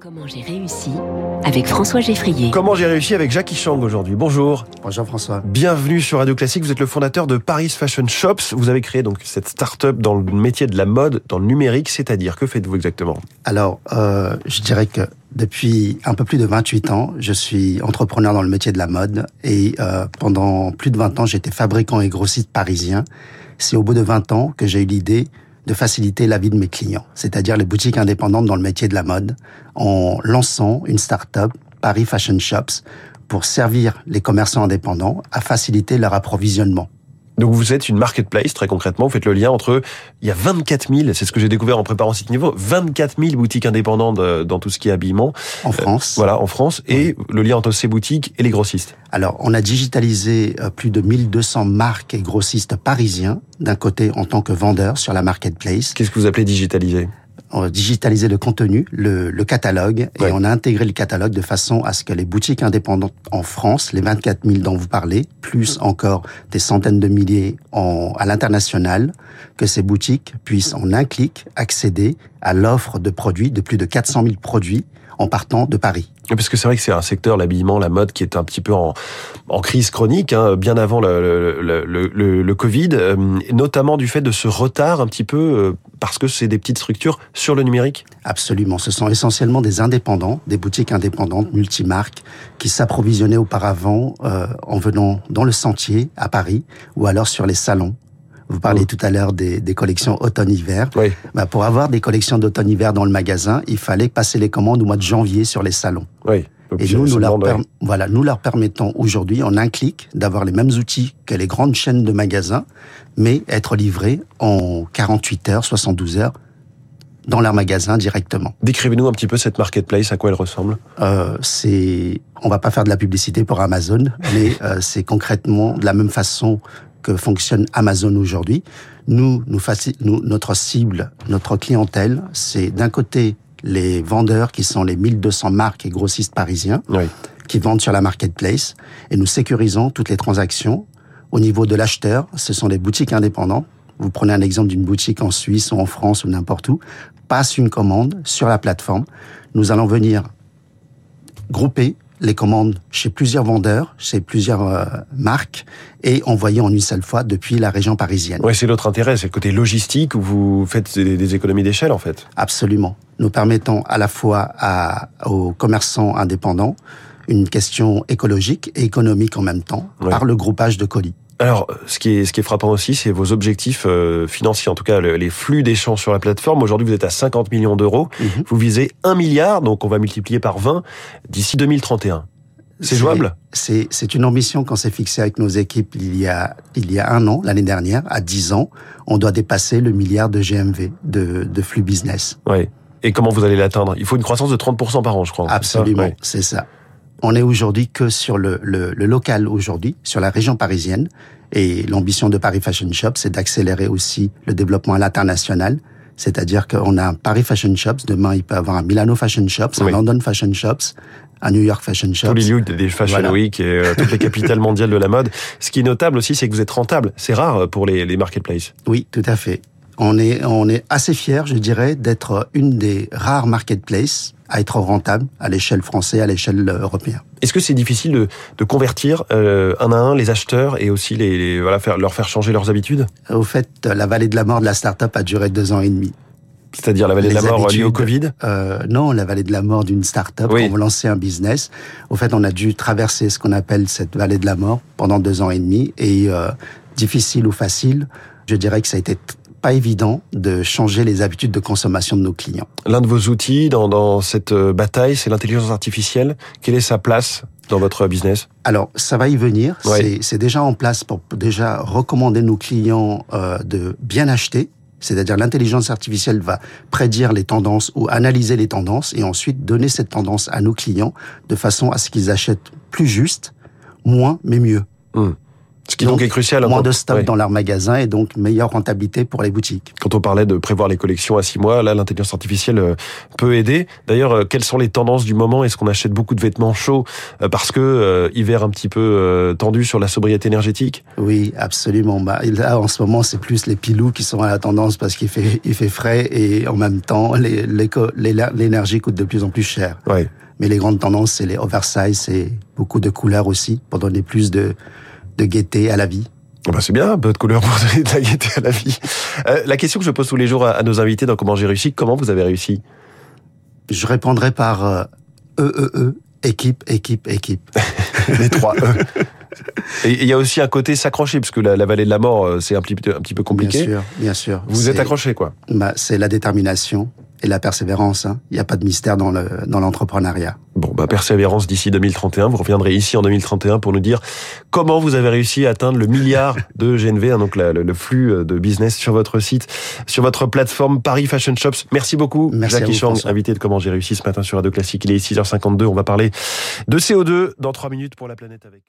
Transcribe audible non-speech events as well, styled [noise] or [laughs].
Comment j'ai réussi avec François Geffrier. Comment j'ai réussi avec Jackie Chang aujourd'hui. Bonjour. Bonjour François. Bienvenue sur Radio Classique. Vous êtes le fondateur de Paris Fashion Shops. Vous avez créé donc cette start-up dans le métier de la mode, dans le numérique. C'est-à-dire, que faites-vous exactement? Alors, euh, je dirais que depuis un peu plus de 28 ans, je suis entrepreneur dans le métier de la mode et euh, pendant plus de 20 ans, j'étais fabricant et grossiste parisien. C'est au bout de 20 ans que j'ai eu l'idée de faciliter la vie de mes clients, c'est-à-dire les boutiques indépendantes dans le métier de la mode, en lançant une start-up, Paris Fashion Shops, pour servir les commerçants indépendants à faciliter leur approvisionnement. Donc vous êtes une marketplace, très concrètement, vous faites le lien entre, il y a 24 000, c'est ce que j'ai découvert en préparant ce niveau, 24 000 boutiques indépendantes euh, dans tout ce qui est habillement. En France. Euh, voilà, en France, et le lien entre ces boutiques et les grossistes. Alors, on a digitalisé euh, plus de 1200 marques et grossistes parisiens, d'un côté en tant que vendeur sur la marketplace. Qu'est-ce que vous appelez digitaliser? On a digitalisé le contenu, le, le catalogue, et on a intégré le catalogue de façon à ce que les boutiques indépendantes en France, les 24 000 dont vous parlez, plus encore des centaines de milliers en, à l'international, que ces boutiques puissent en un clic accéder à l'offre de produits, de plus de 400 000 produits en partant de Paris. Parce que c'est vrai que c'est un secteur, l'habillement, la mode, qui est un petit peu en, en crise chronique, hein, bien avant le, le, le, le Covid, euh, notamment du fait de ce retard un petit peu, euh, parce que c'est des petites structures sur le numérique Absolument. Ce sont essentiellement des indépendants, des boutiques indépendantes, multimarques, qui s'approvisionnaient auparavant euh, en venant dans le sentier à Paris ou alors sur les salons vous parliez tout à l'heure des, des, collections automne-hiver. Oui. Bah pour avoir des collections d'automne-hiver dans le magasin, il fallait passer les commandes au mois de janvier sur les salons. Oui. Et nous, nous leur, voilà, nous leur permettons aujourd'hui, en un clic, d'avoir les mêmes outils que les grandes chaînes de magasins, mais être livrés en 48 heures, 72 heures, dans leur magasin directement. Décrivez-nous un petit peu cette marketplace, à quoi elle ressemble euh, C'est, on va pas faire de la publicité pour Amazon, mais euh, c'est concrètement de la même façon que fonctionne Amazon aujourd'hui. Nous, nous, nous, notre cible, notre clientèle, c'est d'un côté les vendeurs qui sont les 1200 marques et grossistes parisiens oui. qui vendent sur la marketplace et nous sécurisons toutes les transactions. Au niveau de l'acheteur, ce sont les boutiques indépendantes. Vous prenez un exemple d'une boutique en Suisse ou en France ou n'importe où, passe une commande sur la plateforme. Nous allons venir grouper les commandes chez plusieurs vendeurs, chez plusieurs euh, marques et envoyer en une seule fois depuis la région parisienne. Oui, c'est l'autre intérêt, c'est le côté logistique où vous faites des, des économies d'échelle en fait. Absolument. Nous permettons à la fois à, aux commerçants indépendants une question écologique et économique en même temps Ouais. par le groupage de colis. Alors, ce qui est, ce qui est frappant aussi, c'est vos objectifs euh, financiers, en tout cas le- les flux d'échanges sur la plateforme. Aujourd'hui, vous êtes à 50 millions d'euros. Mhm. Vous visez 1 milliard, donc on va multiplier par 20 d'ici 2031. C'est jouable? C'est une ambition qu'on s'est fixée avec nos équipes il y a il y a un an l'année dernière à 10 ans on doit dépasser le milliard de GMV de, de flux business Oui. Et comment vous allez l'atteindre? Il faut une croissance de 30% par an, je crois. c'est ça? Absolument Ouais. On est aujourd'hui que sur le, le, le local aujourd'hui sur la région parisienne et l'ambition de Paris Fashion Shop c'est d'accélérer aussi le développement à l'international c'est-à-dire qu'on a un Paris Fashion Shops demain il peut avoir un Milano Fashion Shops un. London Fashion Shops un New York Fashion Shops Tous les lieux des Fashion Voilà. Week et euh, toutes les capitales mondiales de la mode. Ce qui est notable aussi, c'est que vous êtes rentable. C'est rare pour les, les marketplaces. Oui, tout à fait. On est, on est assez fiers, je dirais, d'être une des rares marketplaces à être rentable à l'échelle française, à l'échelle européenne. Est-ce que c'est difficile de, de convertir euh, un à un les acheteurs et aussi les, les- voilà faire, leur faire changer leurs habitudes? Au fait, la vallée de la mort de la start-up a duré deux ans et demi. C'est-à-dire la vallée de la mort liée au. Covid? Euh, non, la vallée de la mort d'une start-up Oui. quand on veut lancer un business. Au fait, on a dû traverser ce qu'on appelle cette vallée de la mort pendant deux ans et demi. Et euh, difficile ou facile, je dirais que ça a été pas évident de changer les habitudes de consommation de nos clients. L'un de vos outils dans, dans cette euh, bataille, c'est l'intelligence artificielle. Quelle est sa place dans votre business? Alors, ça va y venir. Ouais. C'est- déjà en place pour déjà recommander nos clients euh, de bien acheter. C'est-à-dire l'intelligence artificielle va prédire les tendances ou analyser les tendances et ensuite donner cette tendance à nos clients de façon à ce qu'ils achètent plus juste, moins mais mieux. Ce qui donc, est crucial. Moins de stock dans leurs magasins et donc meilleure rentabilité pour les boutiques. Quand on parlait de prévoir les collections à six mois, là, l'intelligence artificielle euh, peut aider. D'ailleurs, euh, quelles sont les tendances du moment? Est-ce qu'on achète beaucoup de vêtements chauds euh, parce que hiver un petit peu tendu sur la sobriété énergétique? Oui, absolument. Bah, là, en ce moment, c'est plus les pilous qui sont à la tendance parce qu'il fait, il fait frais et en même temps, l'énergie coûte de plus en plus cher. Ouais. Mais les grandes tendances, c'est les oversize et beaucoup de couleurs aussi pour donner plus de de gaieté à la vie. Bah c'est bien, un peu de couleur pour donner de la gaieté à la vie. Euh, la question que je pose tous les jours à, nos invités dans Comment j'ai réussi, comment vous avez réussi? Je répondrai par euh, E, E, E, équipe, équipe, équipe. [laughs] les trois E. Et il y a aussi un côté s'accrocher, parce que la, vallée de la mort, euh, c'est un petit, un petit peu compliqué. Bien sûr, bien sûr. Vous êtes accroché, quoi bah, C'est la détermination, et la persévérance. Hein. Il n'y a pas de mystère dans le dans l'entrepreneuriat. Bon, bah persévérance d'ici 2031. Vous reviendrez ici en 2031 pour nous dire comment vous avez réussi à atteindre le milliard de GNV, hein, donc le, flux euh, de business sur votre site, sur votre plateforme Paris Fashion Shops. Merci beaucoup, Merci Jackie Chang, invité de Comment j'ai réussi ce matin sur Radio Classique. Il est 6h52. On va parler de CO2 dans 3 minutes pour la planète avec.